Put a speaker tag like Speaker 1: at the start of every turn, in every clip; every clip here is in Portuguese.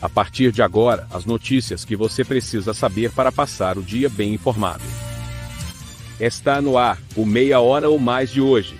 Speaker 1: A partir de agora, as notícias que você precisa saber para passar o dia bem informado. Está no ar, o Meia Hora ou Mais de hoje.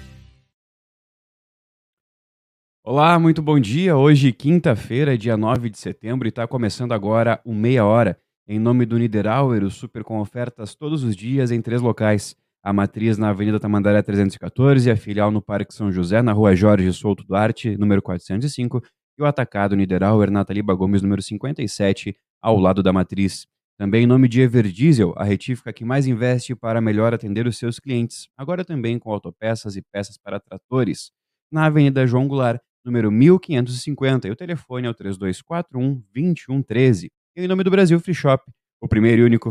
Speaker 2: Olá, muito bom dia. Hoje, quinta-feira, dia 9 de setembro, e está começando agora o Meia Hora, em nome do Niederauer, o super com ofertas todos os dias em três locais. A matriz na Avenida Tamandaré 314, a filial no Parque São José, na Rua Jorge Souto Duarte, número 405, e o atacado Niederauer Nataliba Gomes, número 57, ao lado da matriz. Também em nome de Everdiesel, a retífica que mais investe para melhor atender os seus clientes, agora também com autopeças e peças para tratores. Na Avenida João Goulart, número 1550, e o telefone é o 3241 2113. E em nome do Brasil Free Shop, o primeiro e único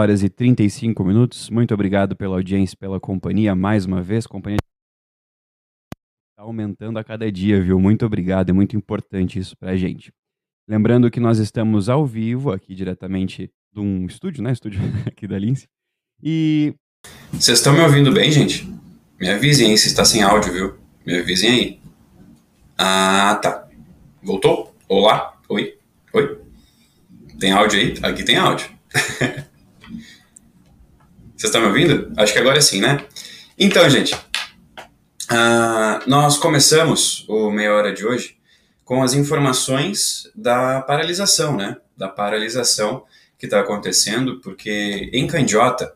Speaker 2: Horas e 35 minutos. Muito obrigado pela audiência, pela companhia mais uma vez. Companhia está aumentando a cada dia, viu? Muito obrigado, é muito importante isso pra gente. Lembrando que nós estamos ao vivo, aqui diretamente de um estúdio, né? Estúdio aqui da Lince. E
Speaker 3: Vocês estão me ouvindo bem, gente? Me avisem aí se está sem áudio, viu? Me avisem aí. Ah, tá. Voltou? Olá? Oi? Oi? Tem áudio aí? Aqui tem áudio. Vocês estão me ouvindo? Acho que agora sim, né? Então, gente, ah, nós começamos o meia hora de hoje com as informações da paralisação, né? Da paralisação que está acontecendo, porque em Candiota,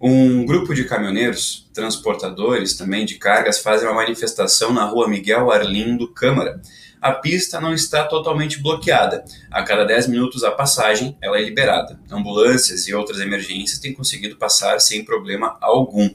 Speaker 3: um grupo de caminhoneiros, transportadores também de cargas, fazem uma manifestação na rua Miguel Arlindo Câmara. A pista não está totalmente bloqueada. A cada 10 minutos a passagem ela é liberada. Ambulâncias e outras emergências têm conseguido passar sem problema algum.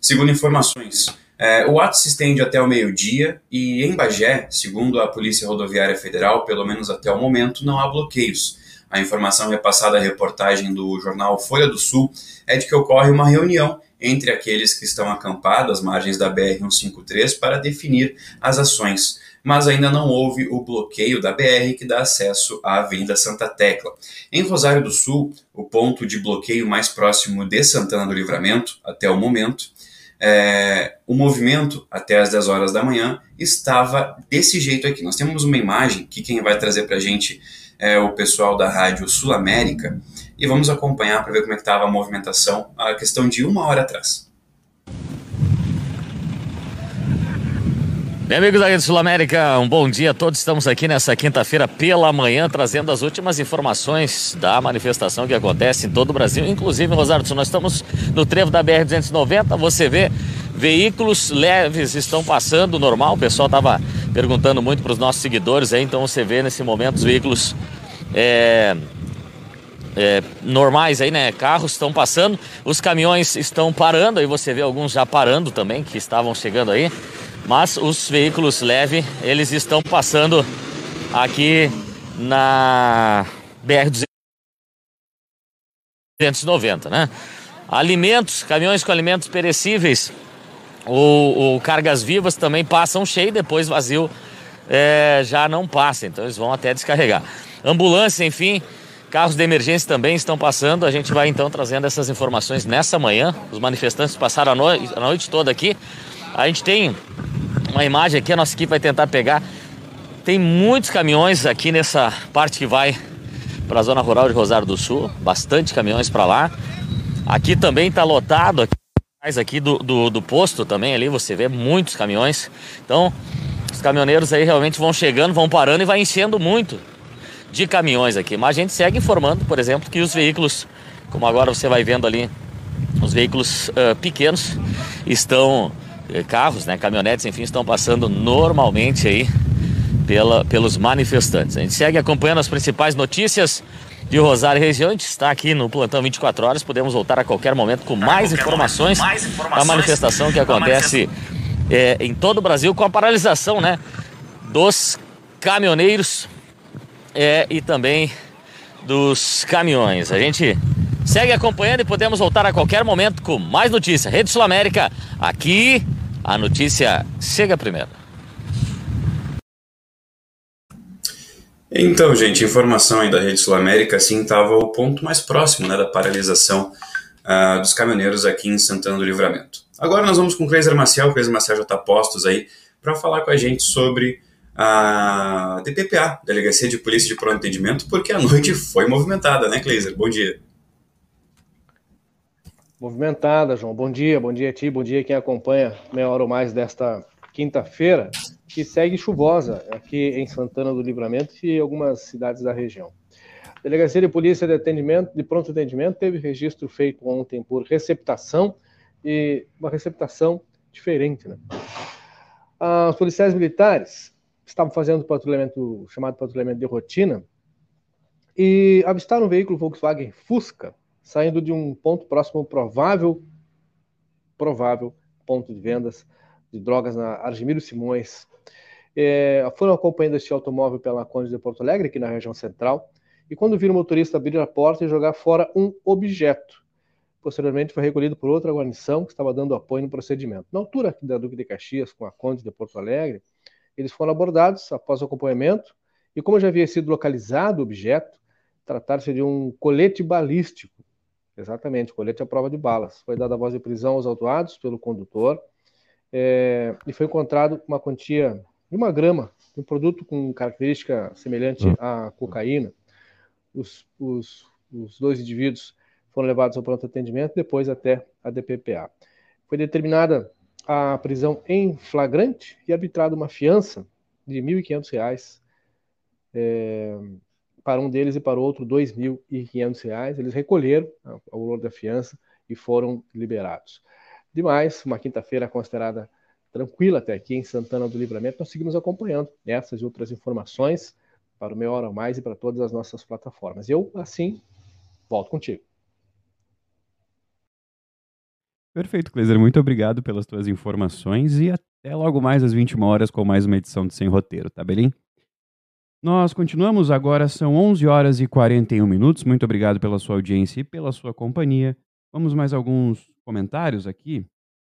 Speaker 3: Segundo informações, é, o ato se estende até o meio-dia e em Bagé, segundo a Polícia Rodoviária Federal, pelo menos até o momento, não há bloqueios. A informação repassada à reportagem do jornal Folha do Sul é de que ocorre uma reunião entre aqueles que estão acampados às margens da BR-153 para definir as ações, mas ainda não houve o bloqueio da BR que dá acesso à Avenida Santa Tecla. Em Rosário do Sul, o ponto de bloqueio mais próximo de Santana do Livramento, até o momento, é, o movimento até as 10 horas da manhã estava desse jeito aqui. Nós temos uma imagem que quem vai trazer para a gente é o pessoal da Rádio Sul América e vamos acompanhar para ver como é estava a movimentação a questão de uma hora atrás.
Speaker 4: Bem, amigos da Rede Sul América, um bom dia a todos. Estamos aqui nessa quinta-feira pela manhã trazendo as últimas informações da manifestação que acontece em todo o Brasil, inclusive em Rosário do Sul. Nós estamos no trevo da BR-290. Você vê veículos leves estão passando normal. O pessoal estava perguntando muito para os nossos seguidores aí, então você vê nesse momento os veículos é, é, normais aí, né? Carros estão passando, os caminhões estão parando, aí você vê alguns já parando também, que estavam chegando aí. Mas os veículos leve, eles estão passando aqui na BR 290, né? Alimentos, caminhões com alimentos perecíveis ou, cargas vivas também passam cheio, depois vazio é, já não passa, então eles vão até descarregar. Ambulância, enfim, carros de emergência também estão passando. A gente vai então trazendo essas informações nessa manhã. Os manifestantes passaram a, no a noite toda aqui. A gente tem uma imagem aqui, a nossa equipe vai tentar pegar. Tem muitos caminhões aqui nessa parte que vai para a zona rural de Rosário do Sul, bastante caminhões para lá. Aqui também está lotado, aqui, aqui do, do, do, posto também ali, você vê muitos caminhões. Então, os caminhoneiros aí realmente vão chegando, vão parando e vai enchendo muito de caminhões aqui. Mas a gente segue informando, por exemplo, que os veículos, como agora você vai vendo ali, os veículos uh, pequenos estão, carros, né, caminhonetes, enfim, estão passando normalmente aí pela, pelos manifestantes. A gente segue acompanhando as principais notícias de Rosário região. A gente está aqui no plantão 24 horas. Podemos voltar a qualquer momento com mais informações, momento, mais informações, da manifestação que acontece é, em todo o Brasil com a paralisação né, dos caminhoneiros é, e também dos caminhões. A gente segue acompanhando e podemos voltar a qualquer momento com mais notícia. Rede Sul América, aqui a notícia chega primeiro.
Speaker 5: Então, gente, informação aí da Rede Sul América, assim, estava o ponto mais próximo né, da paralisação uh, dos caminhoneiros aqui em Santana do Livramento. Agora nós vamos com o Cleiser Maciel, o Cleiser Maciel já está postos aí para falar com a gente sobre a DPPA, Delegacia de Polícia de Pronto Atendimento, porque a noite foi movimentada, né, Cleiser? Bom dia.
Speaker 6: Movimentada, João. Bom dia, bom dia a ti, bom dia quem acompanha meia hora ou mais desta quinta-feira, que segue chuvosa aqui em Santana do Livramento e algumas cidades da região. A Delegacia de Polícia de Atendimento, de Pronto Atendimento, teve registro feito ontem por receptação e uma receptação diferente, né? Os policiais militares estavam fazendo patrulhamento, chamado patrulhamento de rotina, e avistaram um veículo Volkswagen Fusca saindo de um ponto próximo provável, provável ponto de vendas de drogas na Argemiro Simões. É, foram acompanhando este automóvel pela Conde de Porto Alegre, aqui na região central, e quando viram o motorista abrir a porta e jogar fora um objeto. Posteriormente foi recolhido por outra guarnição que estava dando apoio no procedimento. Na altura da Duque de Caxias com a Conde de Porto Alegre, eles foram abordados após o acompanhamento e, como já havia sido localizado o objeto, tratar-se de um colete balístico. Exatamente, colete à prova de balas. Foi dada a voz de prisão aos autuados pelo condutor é, e foi encontrado uma quantia de uma grama de um produto com característica semelhante hum. à cocaína. Os, os, os dois indivíduos foram levados ao pronto atendimento, depois até a DPPA. Foi determinada a prisão em flagrante e arbitrado uma fiança de R$ 1.500 é, para um deles e para o outro R$ 2.500. Eles recolheram o valor da fiança e foram liberados. Demais, uma quinta-feira considerada tranquila até aqui em Santana do Livramento. Nós seguimos acompanhando essas e outras informações para o Meia Hora Mais e para todas as nossas plataformas. Eu, assim, volto contigo.
Speaker 3: Perfeito, Cleiser. Muito obrigado pelas tuas informações e até logo mais às 21 horas com mais uma edição de Sem Roteiro, tá bem? Nós continuamos agora, são 11 horas e 41 minutos. Muito obrigado pela sua audiência e pela sua companhia. Vamos mais alguns comentários aqui.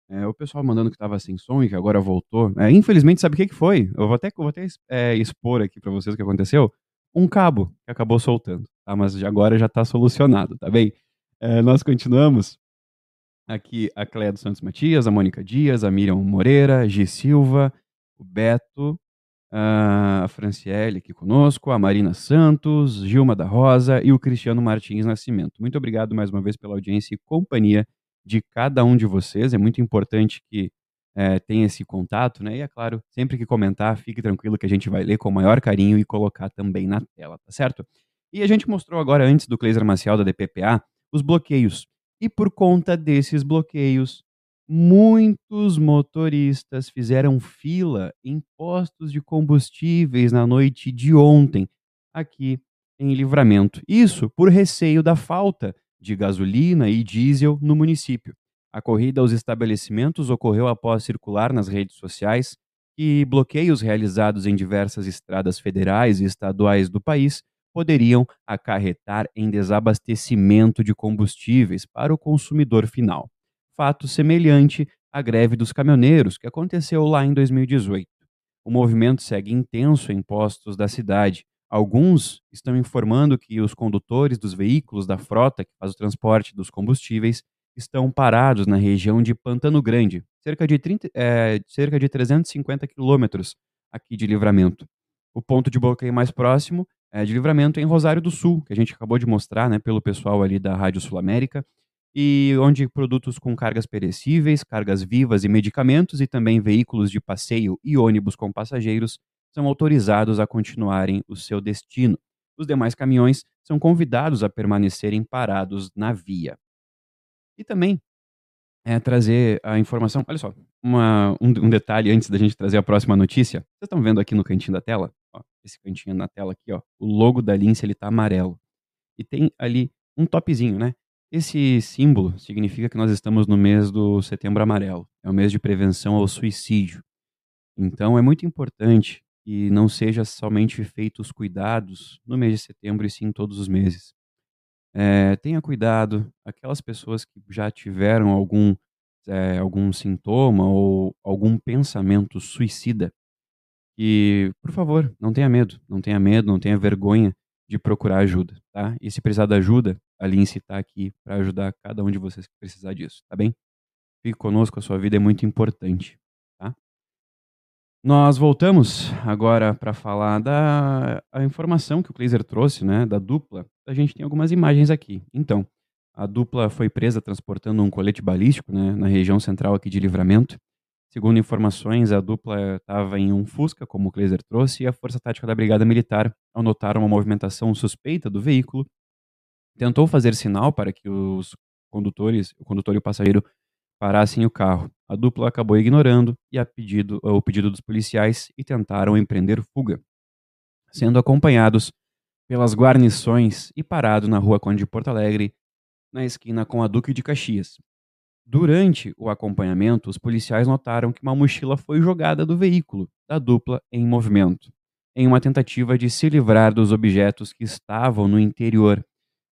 Speaker 3: É, o pessoal mandando que estava sem som e que agora voltou. É, infelizmente, sabe o que, que foi? Eu vou até, vou até é, expor aqui para vocês o que aconteceu. Um cabo que acabou soltando, tá? Mas agora já está solucionado, tá bem? É, nós continuamos Aqui a Cléia dos Santos Matias, a Mônica Dias, a Miriam Moreira, Gi Silva, o Beto, a Franciele aqui conosco, a Marina Santos, Gilma da Rosa e o Cristiano Martins Nascimento. Muito obrigado mais uma vez pela audiência e companhia de cada um de vocês. É muito importante que é, tenha esse contato, né? E é claro, sempre que comentar, fique tranquilo que a gente vai ler com o maior carinho e colocar também na tela, tá certo? E a gente mostrou agora, antes do Cleiser Marcial da DPPA, os bloqueios e por conta desses bloqueios, muitos motoristas fizeram fila em postos de combustíveis na noite de ontem, aqui em Livramento. Isso por receio da falta de gasolina e diesel no município. A corrida aos estabelecimentos ocorreu após circular nas redes sociais que bloqueios realizados em diversas estradas federais e estaduais do país poderiam acarretar em desabastecimento de combustíveis para o consumidor final. Fato semelhante à greve dos caminhoneiros, que aconteceu lá em 2018. O movimento segue intenso em postos da cidade. Alguns estão informando que os condutores dos veículos da frota que faz o transporte dos combustíveis estão parados na região de Pantano Grande, cerca de, 30, é, cerca de 350 quilômetros aqui de Livramento. O ponto de bloqueio mais próximo é de Livramento em Rosário do Sul, que a gente acabou de mostrar né, pelo pessoal ali da Rádio Sul América, e onde produtos com cargas perecíveis, cargas vivas e medicamentos, e também veículos de passeio e ônibus com passageiros são autorizados a continuarem o seu destino. Os demais caminhões são convidados a permanecerem parados na via. E também é, trazer a informação. Olha só, uma, um, um, detalhe antes da gente trazer a próxima notícia. Vocês estão vendo aqui no cantinho da tela? Ó, esse cantinho na tela aqui, ó. O logo da Lince ele tá amarelo. E tem ali um topzinho, né? Esse símbolo significa que nós estamos no mês do Setembro Amarelo. É o mês de prevenção ao suicídio. Então é muito importante que não seja somente feitos cuidados no mês de setembro e sim todos os meses. É, tenha cuidado, aquelas pessoas que já tiveram algum, é, algum sintoma ou algum pensamento suicida, que, por favor, não tenha medo, não tenha medo, não tenha vergonha de procurar ajuda, tá? E se precisar de ajuda, a Lince está aqui para ajudar cada um de vocês que precisar disso, tá bem? Fique conosco, a sua vida é muito importante. Nós voltamos agora para falar da a informação que o Kleiser trouxe, né, da dupla. A gente tem algumas imagens aqui. Então, a dupla foi presa transportando um colete balístico né, na região central aqui de Livramento. Segundo informações, a dupla estava em um Fusca, como o Kleiser trouxe, e a Força Tática da Brigada Militar, ao notar uma movimentação suspeita do veículo, tentou fazer sinal para que os condutores, o condutor e o passageiro parassem o carro. A dupla acabou ignorando e a pedido, o pedido dos policiais e tentaram empreender fuga, sendo acompanhados pelas guarnições e parado na rua Conde de Porto Alegre, na esquina com a Duque de Caxias. Durante o acompanhamento, os policiais notaram que uma mochila foi jogada do veículo da dupla em movimento, em uma tentativa de se livrar dos objetos que estavam no interior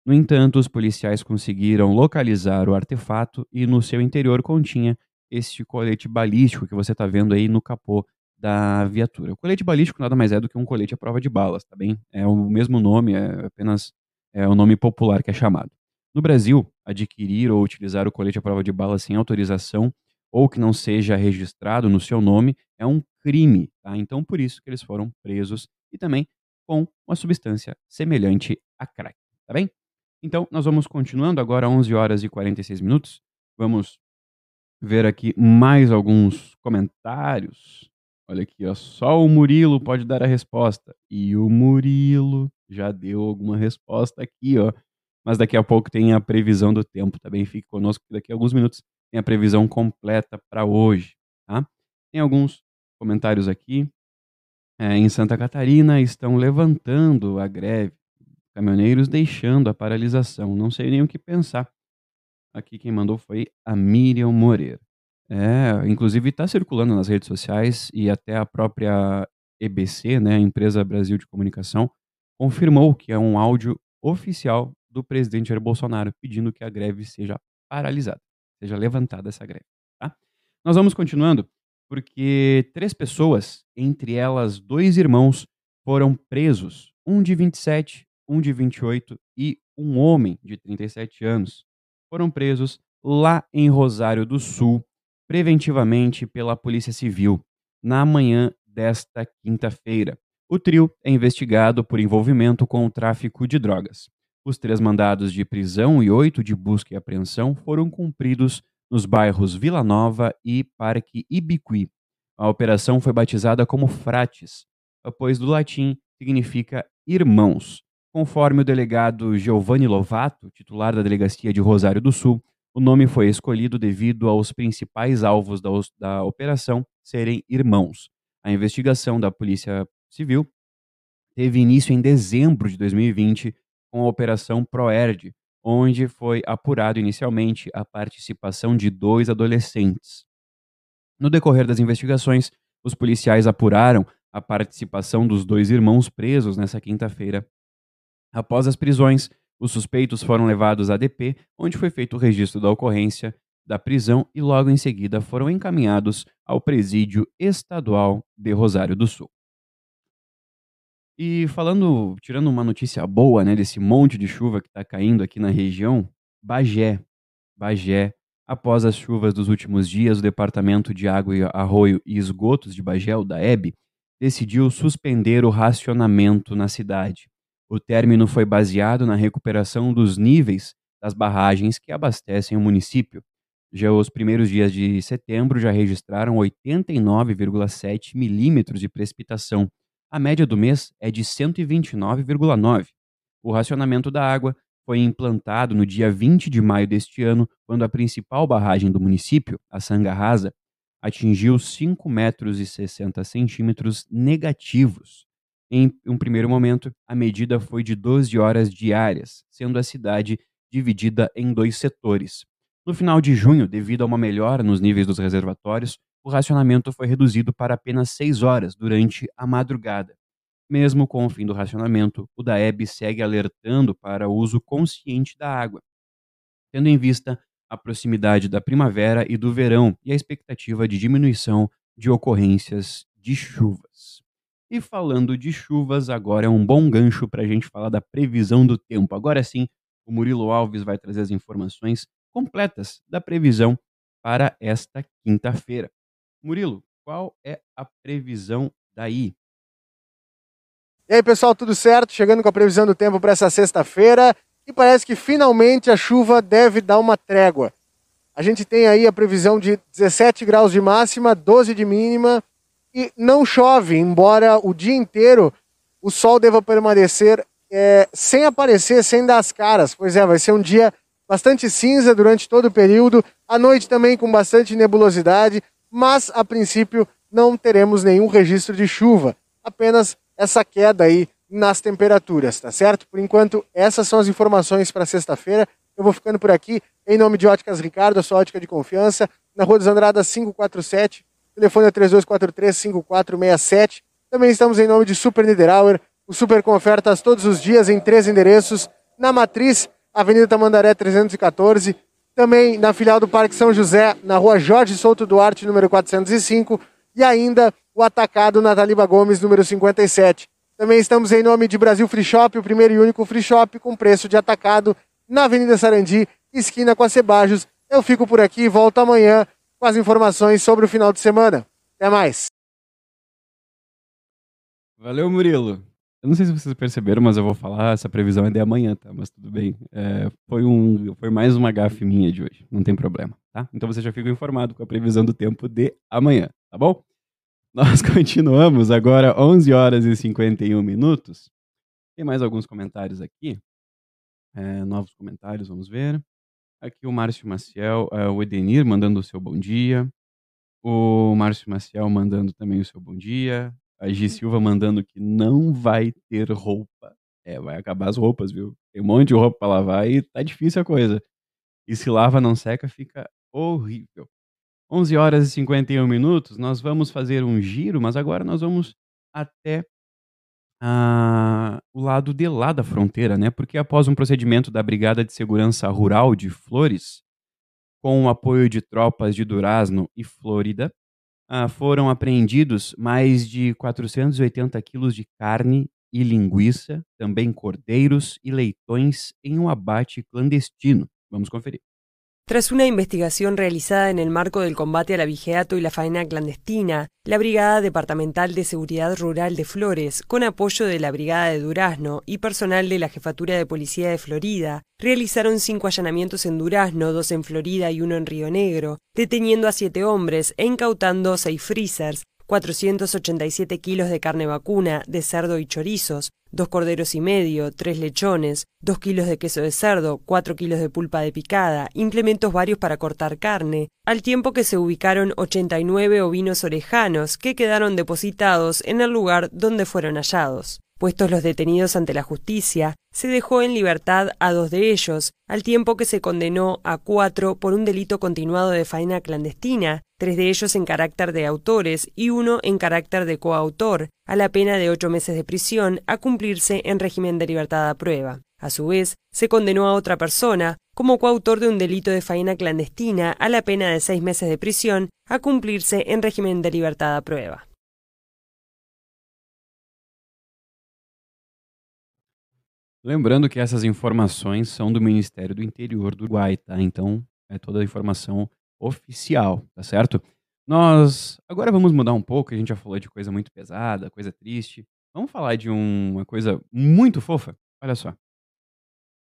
Speaker 3: no entanto, os policiais conseguiram localizar o artefato e no seu interior continha este colete balístico que você está vendo aí no capô da viatura. O colete balístico nada mais é do que um colete à prova de balas, tá bem? É o mesmo nome, é apenas é o nome popular que é chamado. No Brasil, adquirir ou utilizar o colete à prova de balas sem autorização ou que não seja registrado no seu nome é um crime, tá? Então por isso que eles foram presos e também com uma substância semelhante a crack, tá bem? Então, nós vamos continuando agora 11 horas e 46 minutos. Vamos ver aqui mais alguns comentários. Olha aqui, ó, só o Murilo pode dar a resposta. E o Murilo já deu alguma resposta aqui, ó. Mas daqui a pouco tem a previsão do tempo, tá bem? Fique conosco, daqui a alguns minutos tem a previsão completa para hoje, tá? Tem alguns comentários aqui. É, em Santa Catarina estão levantando a greve Caminhoneiros deixando a paralisação. Não sei nem o que pensar. Aqui quem mandou foi a Miriam Moreira. É, inclusive está circulando nas redes sociais e até a própria EBC, né, Empresa Brasil de Comunicação, confirmou que é um áudio oficial do presidente Jair Bolsonaro pedindo que a greve seja paralisada, seja levantada essa greve. Tá? Nós vamos continuando porque três pessoas, entre elas dois irmãos, foram presos, um de 27 um de 28 e um homem de 37 anos foram presos lá em Rosário do Sul, preventivamente pela Polícia Civil, na manhã desta quinta-feira. O trio é investigado por envolvimento com o tráfico de drogas. Os três mandados de prisão e oito de busca e apreensão foram cumpridos nos bairros Vila Nova e Parque Ibiqui. A operação foi batizada como Frates, pois do latim significa irmãos. Conforme o delegado Giovanni Lovato, titular da delegacia de Rosário do Sul, o nome foi escolhido devido aos principais alvos da, da operação serem irmãos. A investigação da Polícia Civil teve início em dezembro de 2020 com a Operação Proerd, onde foi apurado inicialmente a participação de dois adolescentes. No decorrer das investigações, os policiais apuraram a participação dos dois irmãos presos nessa quinta-feira. Após as prisões, os suspeitos foram levados à DP, onde foi feito o registro da ocorrência da prisão e logo em seguida foram encaminhados ao presídio estadual de Rosário do Sul. E falando, tirando uma notícia boa, né, desse monte de chuva que está caindo aqui na região, Bagé, Bagé, após as chuvas dos últimos dias, o Departamento de Água, e Arroio e Esgotos de Bagé, o DAEB, decidiu suspender o racionamento na cidade. O término foi baseado na recuperação dos níveis das barragens que abastecem o município. Já os primeiros dias de setembro já registraram 89,7 milímetros de precipitação. A média do mês é de 129,9. O racionamento da água foi implantado no dia 20 de maio deste ano, quando a principal barragem do município, a Sangarrasa, atingiu 5 metros 60 centímetros negativos. Em um primeiro momento, a medida foi de 12 horas diárias, sendo a cidade dividida em dois setores. No final de junho, devido a uma melhora nos níveis dos reservatórios, o racionamento foi reduzido para apenas 6 horas durante a madrugada. Mesmo com o fim do racionamento, o DAEB segue alertando para o uso consciente da água, tendo em vista a proximidade da primavera e do verão e a expectativa de diminuição de ocorrências de chuvas. E falando de chuvas, agora é um bom gancho para a gente falar da previsão do tempo. Agora sim, o Murilo Alves vai trazer as informações completas da previsão para esta quinta-feira. Murilo, qual é a previsão daí?
Speaker 7: E aí, pessoal, tudo certo? Chegando com a previsão do tempo para essa sexta-feira e parece que finalmente a chuva deve dar uma trégua. A gente tem aí a previsão de 17 graus de máxima, 12 de mínima e não chove, embora o dia inteiro o sol deva permanecer é, sem aparecer, sem dar as caras. Pois é, vai ser um dia bastante cinza durante todo o período, à noite também com bastante nebulosidade, mas a princípio não teremos nenhum registro de chuva, apenas essa queda aí nas temperaturas, tá certo? Por enquanto, essas são as informações para sexta-feira. Eu vou ficando por aqui, em nome de Óticas Ricardo, a sua ótica de confiança, na Rua dos Andradas 547, telefone é 3243-5467. Também estamos em nome de Super Niederauer, o Super com ofertas todos os dias em três endereços, na Matriz, Avenida Tamandaré 314, também na filial do Parque São José, na rua Jorge Souto Duarte, número 405, e ainda o atacado na Taliba Gomes, número 57. Também estamos em nome de Brasil Free Shop, o primeiro e único free shop com preço de atacado na Avenida Sarandi, esquina com a Cebajos. Eu fico por aqui e volto amanhã com as informações sobre o final de semana. Até mais.
Speaker 3: Valeu, Murilo. Eu não sei se vocês perceberam, mas eu vou falar, essa previsão é de amanhã, tá? Mas tudo bem. É, foi, um, foi mais uma gafe minha de hoje, não tem problema, tá? Então você já fica informado com a previsão do tempo de amanhã, tá bom? Nós continuamos agora 11 horas e 51 minutos. Tem mais alguns comentários aqui. É, novos comentários, vamos ver. Aqui o Márcio Maciel, é, o Edenir mandando o seu bom dia. O Márcio Maciel mandando também o seu bom dia. A Gi Silva mandando que não vai ter roupa. É, vai acabar as roupas, viu? Tem um monte de roupa para lavar e tá difícil a coisa. E se lava não seca, fica horrível. 11 horas e 51 minutos, nós vamos fazer um giro, mas agora nós vamos até ah, o lado de lá da fronteira, né? Porque após um procedimento da Brigada de Segurança Rural de Flores, com o apoio de tropas de Durazno e Flórida, ah, foram apreendidos mais de 480 quilos de carne e linguiça, também cordeiros e leitões em um abate clandestino. Vamos conferir.
Speaker 8: Tras una investigación realizada en el marco del combate al abigeato y la faena clandestina, la Brigada Departamental de Seguridad Rural de Flores, con apoyo de la Brigada de Durazno y personal de la Jefatura de Policía de Florida, realizaron cinco allanamientos en Durazno, dos en Florida y uno en Río Negro, deteniendo a siete hombres e incautando seis freezers, 487 kilos de carne vacuna, de cerdo y chorizos, dos corderos y medio, tres lechones, dos kilos de queso de cerdo, cuatro kilos de pulpa de picada, implementos varios para cortar carne, al tiempo que se ubicaron 89 ovinos orejanos que quedaron depositados en el lugar donde fueron hallados. Puestos los detenidos ante la justicia, se dejó en libertad a dos de ellos, al tiempo que se condenó a cuatro por un delito continuado de faena clandestina, tres de ellos en carácter de autores y uno en carácter de coautor, a la pena de ocho meses de prisión a cumplirse en régimen de libertad a prueba. A su vez, se condenó a otra persona como coautor de un delito de faena clandestina a la pena de seis meses de prisión a cumplirse en régimen de libertad a prueba.
Speaker 3: Lembrando que essas informações são do Ministério do Interior do Uruguai, tá? Então é toda a informação oficial, tá certo? Nós agora vamos mudar um pouco, a gente já falou de coisa muito pesada, coisa triste. Vamos falar de um, uma coisa muito fofa. Olha só.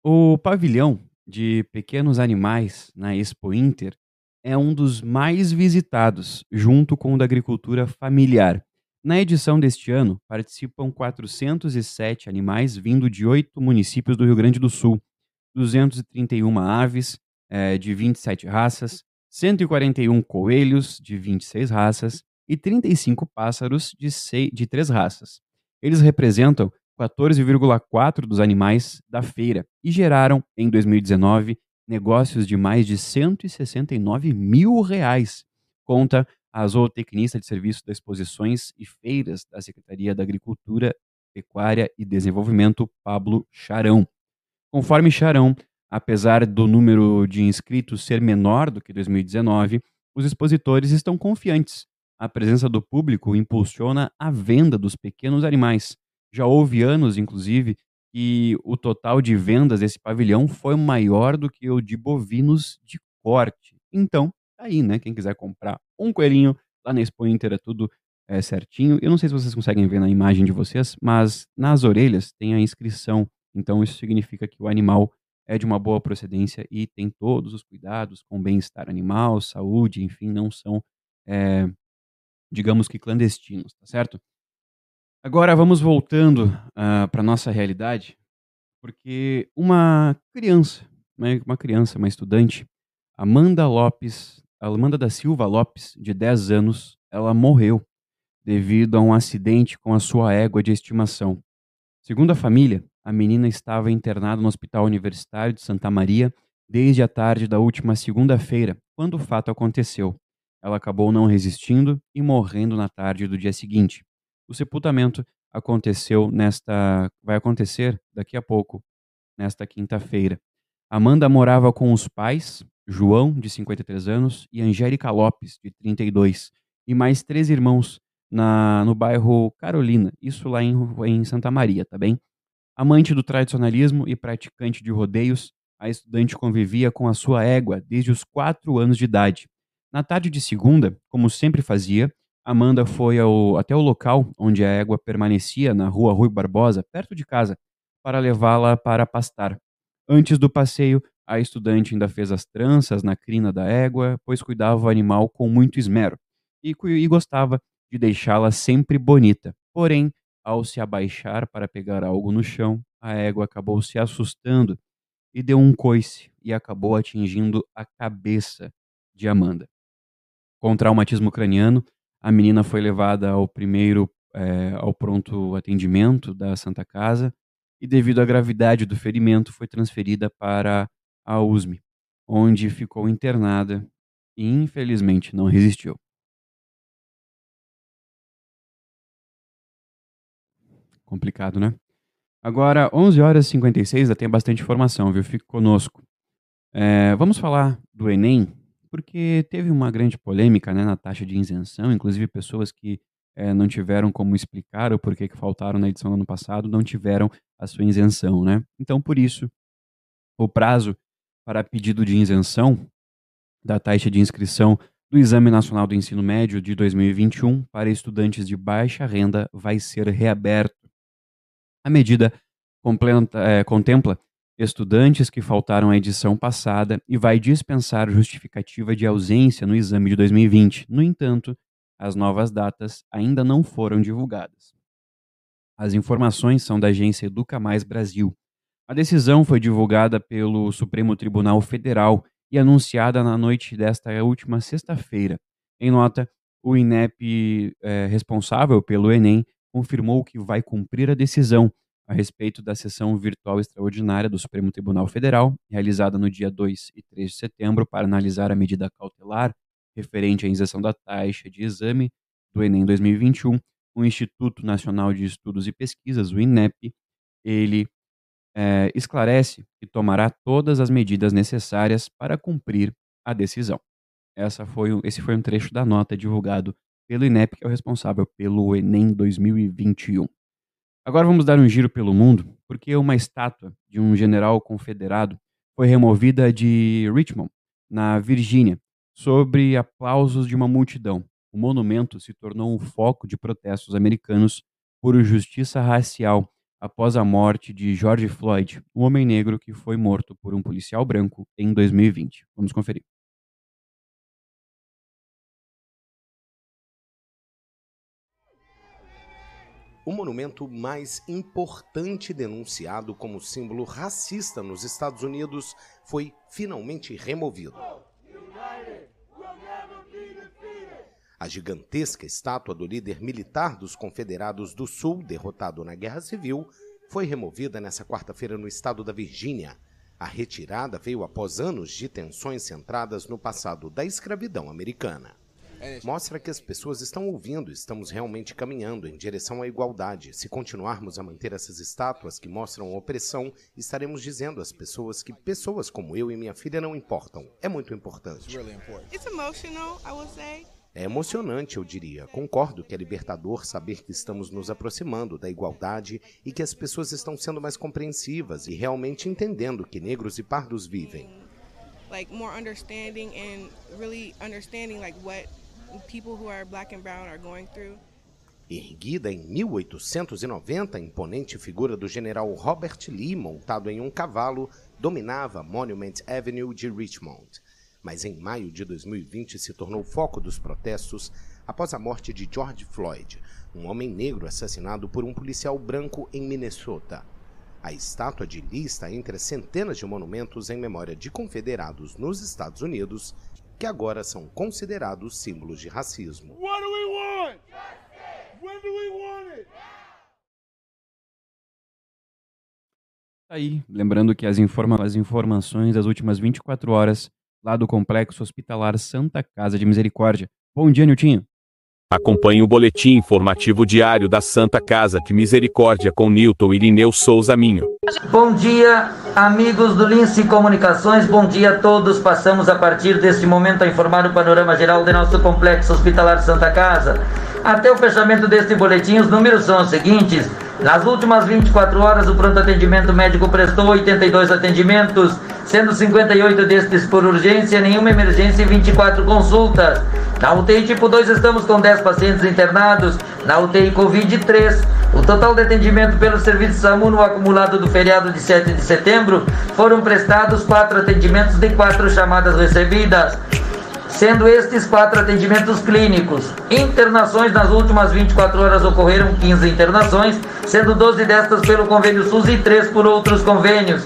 Speaker 3: O pavilhão de pequenos animais na Expo Inter é um dos mais visitados, junto com o da agricultura familiar. Na edição deste ano, participam 407 animais vindo de oito municípios do Rio Grande do Sul, 231 aves é, de 27 raças, 141 coelhos de 26 raças e 35 pássaros de, seis, de 3 raças. Eles representam 14,4% dos animais da feira e geraram, em 2019, negócios de mais de 169 mil reais, conta a zootecnista de serviço das exposições e feiras da Secretaria da Agricultura, Pecuária e Desenvolvimento, Pablo Charão. Conforme Charão, apesar do número de inscritos ser menor do que 2019, os expositores estão confiantes. A presença do público impulsiona a venda dos pequenos animais. Já houve anos, inclusive, que o total de vendas desse pavilhão foi maior do que o de bovinos de corte. Então, aí, né? Quem quiser comprar um coelhinho lá na Expo Inter é tudo é, certinho. Eu não sei se vocês conseguem ver na imagem de vocês, mas nas orelhas tem a inscrição. Então isso significa que o animal é de uma boa procedência e tem todos os cuidados com bem-estar animal, saúde, enfim, não são, é, digamos que clandestinos, tá certo? Agora vamos voltando uh, ah, para nossa realidade, porque uma criança, uma criança, uma estudante, Amanda Lopes Amanda da Silva Lopes, de 10 anos, ela morreu devido a um acidente com a sua égua de estimação. Segundo a família, a menina estava internada no Hospital Universitário de Santa Maria desde a tarde da última segunda-feira, quando o fato aconteceu. Ela acabou não resistindo e morrendo na tarde do dia seguinte. O sepultamento aconteceu nesta vai acontecer daqui a pouco, nesta quinta-feira. Amanda morava com os pais, João, de 53 anos, e Angélica Lopes, de 32, e mais três irmãos na, no bairro Carolina, isso lá em, em Santa Maria, tá bem? Amante do tradicionalismo e praticante de rodeios, a estudante convivia com a sua égua desde os quatro anos de idade. Na tarde de segunda, como sempre fazia, Amanda foi ao, até o local onde a égua permanecia, na rua Rui Barbosa, perto de casa, para levá-la para pastar. Antes do passeio, a estudante ainda fez as tranças na crina da égua, pois cuidava o animal com muito esmero e, e gostava de deixá-la sempre bonita. Porém, ao se abaixar para pegar algo no chão, a égua acabou se assustando e deu um coice e acabou atingindo a cabeça de Amanda. Com traumatismo craniano, a menina foi levada ao primeiro é, ao pronto atendimento da Santa Casa e, devido à gravidade do ferimento, foi transferida para a USM, onde ficou internada e infelizmente não resistiu. Complicado, né? Agora, 11 horas e 56, já tem bastante informação, viu? Fique conosco. É, vamos falar do Enem, porque teve uma grande polêmica né, na taxa de isenção, inclusive pessoas que é, não tiveram como explicar o porquê que faltaram na edição do ano passado, não tiveram a sua isenção, né? Então, por isso, o prazo para pedido de isenção da taxa de inscrição do Exame Nacional do Ensino Médio de 2021 para estudantes de baixa renda vai ser reaberto. A medida é, contempla estudantes que faltaram à edição passada e vai dispensar justificativa de ausência no exame de 2020. No entanto, as novas datas ainda não foram divulgadas. As informações são da agência Educa Mais Brasil. A decisão foi divulgada pelo Supremo Tribunal Federal e anunciada na noite desta última sexta-feira. Em nota, o INEP é, responsável pelo Enem confirmou que vai cumprir a decisão a respeito da sessão virtual extraordinária do Supremo Tribunal Federal, realizada no dia 2 e 3 de setembro, para analisar a medida cautelar referente à isenção da taxa de exame do Enem 2021. O Instituto Nacional de Estudos e Pesquisas, o INEP, ele é, esclarece que tomará todas as medidas necessárias para cumprir a decisão. Essa foi, esse foi um trecho da nota divulgado pelo INEP, que é o responsável pelo Enem 2021. Agora vamos dar um giro pelo mundo, porque uma estátua de um general confederado foi removida de Richmond, na Virgínia, sobre aplausos de uma multidão. O monumento se tornou um foco de protestos americanos por justiça racial após a morte de George Floyd, um homem negro que foi morto por um policial branco em 2020. Vamos conferir.
Speaker 9: o monumento mais importante denunciado como símbolo racista nos Estados Unidos foi finalmente removido. A gigantesca estátua do líder militar dos Confederados do Sul, derrotado na Guerra Civil, foi removida nesta quarta-feira no estado da Virgínia. A retirada veio após anos de tensões centradas no passado da escravidão americana. Mostra que as pessoas estão ouvindo, estamos realmente caminhando em direção à igualdade. Se continuarmos a manter essas estátuas que mostram opressão, estaremos dizendo às pessoas que pessoas como eu e minha filha não importam. É muito importante. É emocionante, eu diria. Concordo que é libertador saber que estamos nos aproximando da igualdade e que as pessoas estão sendo mais compreensivas e realmente entendendo que negros e pardos vivem. Like more understanding and really understanding like what people who are black and brown are going through. Erguida em 1890, a imponente figura do general Robert Lee, montado em um cavalo, dominava Monument Avenue de Richmond. Mas em maio de 2020 se tornou foco dos protestos após a morte de George Floyd, um homem negro assassinado por um policial branco em Minnesota. A estátua de Lee está entre as centenas de monumentos em memória de confederados nos Estados Unidos que agora são considerados símbolos de racismo.
Speaker 3: Aí, lembrando que as, informa as informações das últimas 24 horas lá do Complexo Hospitalar Santa Casa de Misericórdia. Bom dia, Niltinho.
Speaker 1: Acompanhe o boletim informativo diário da Santa Casa de Misericórdia com Newton Irineu Souza Minho.
Speaker 10: Bom dia, amigos do Lince Comunicações. Bom dia a todos. Passamos a partir deste momento a informar o panorama geral de nosso complexo hospitalar Santa Casa. Até o fechamento deste boletim, os números são os seguintes. Nas últimas 24 horas, o pronto atendimento médico prestou 82 atendimentos, sendo 58 destes por urgência, nenhuma emergência e 24 consultas. Na UTI tipo 2 estamos com 10 pacientes internados, na UTI Covid 3. O total de atendimento pelo serviço SAMU no acumulado do feriado de 7 de setembro foram prestados 4 atendimentos de 4 chamadas recebidas sendo estes quatro atendimentos clínicos. Internações nas últimas 24 horas ocorreram 15 internações, sendo 12 destas pelo convênio SUS e 3 por outros convênios.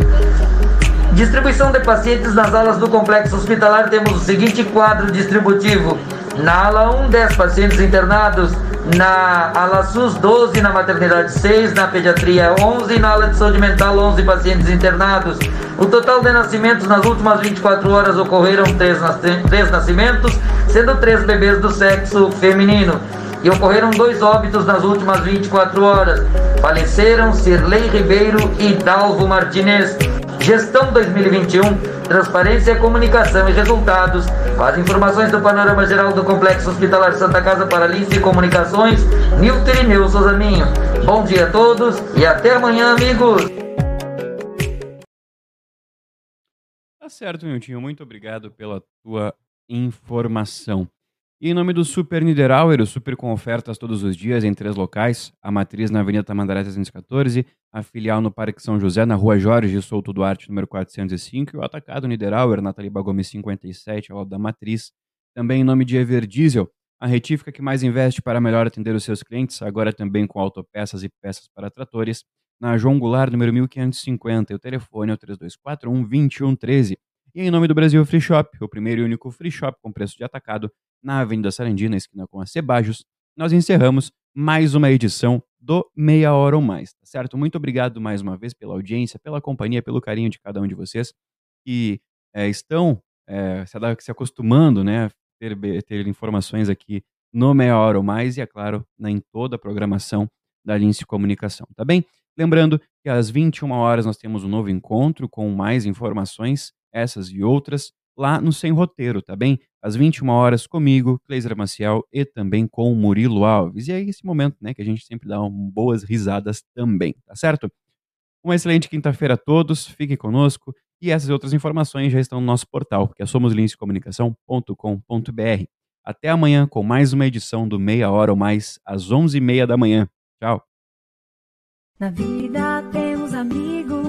Speaker 10: Distribuição de pacientes nas alas do complexo hospitalar temos o seguinte quadro distributivo. Na ala 1, 10 pacientes internados. Na ala SUS, 12. Na maternidade, 6. Na pediatria, 11. Na ala de saúde mental, 11 pacientes internados. O total de nascimentos nas últimas 24 horas ocorreram 3, nas 3 nascimentos, sendo 3 bebês do sexo feminino. E ocorreram dois óbitos nas últimas 24 horas. Faleceram Cirlei Ribeiro e Dalvo Martinez. Gestão 2021, transparência, comunicação e resultados. As informações do panorama geral do Complexo Hospitalar Santa Casa para Lince e Comunicações, Nilton Irineu Souza Minho. Bom dia a todos e até amanhã, amigos!
Speaker 3: Tá certo, Niltinho. Muito obrigado pela tua informação. E em nome do Super Niederauer, o Super com ofertas todos os dias em três locais, a matriz na Avenida Tamandaré 314, a filial no Parque São José, na Rua Jorge Souto Duarte, número 405, e o atacado Niederauer, na Taliba Gomes 57, ao lado da matriz. Também em nome de Everdiesel, a retífica que mais investe para melhor atender os seus clientes, agora também com autopeças e peças para tratores, na João Goulart, número 1550, e o telefone é o 3241 2113. E em nome do Brasil Free Shop, o primeiro e único free shop com preço de atacado, na Avenida Sarandina, esquina com a Cebajos, nós encerramos mais uma edição do Meia Hora ou Mais, tá certo? Muito obrigado mais uma vez pela audiência, pela companhia, pelo carinho de cada um de vocês que é, estão é, se, acostumando, né, a ter, ter, informações aqui no Meia Hora ou Mais e, é claro, né, em toda a programação da Lince Comunicação, tá bem? Lembrando que às 21 horas nós temos um novo encontro com mais informações, essas e outras, lá no Sem Roteiro, tá bem? Às 21 horas comigo, Cleiser Maciel e também com Murilo Alves. E é esse momento, né, que a gente sempre dá um, boas risadas também, tá certo? Uma excelente quinta-feira a todos, fiquem conosco e essas outras informações já estão no nosso portal, que é somoslincecomunicação.com.br. Até amanhã com mais uma edição do Meia Hora ou Mais, às 11h30 da manhã. Tchau!
Speaker 11: Na vida temos amigos